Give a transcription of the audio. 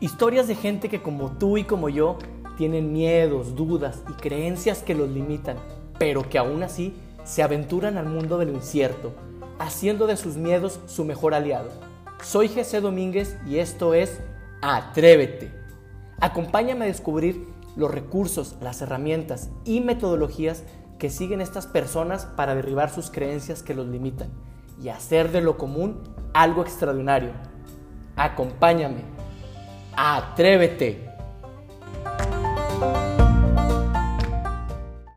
Historias de gente que como tú y como yo tienen miedos, dudas y creencias que los limitan, pero que aún así se aventuran al mundo de lo incierto, haciendo de sus miedos su mejor aliado. Soy José Domínguez y esto es Atrévete. Acompáñame a descubrir los recursos, las herramientas y metodologías que siguen estas personas para derribar sus creencias que los limitan y hacer de lo común algo extraordinario. Acompáñame. Atrévete.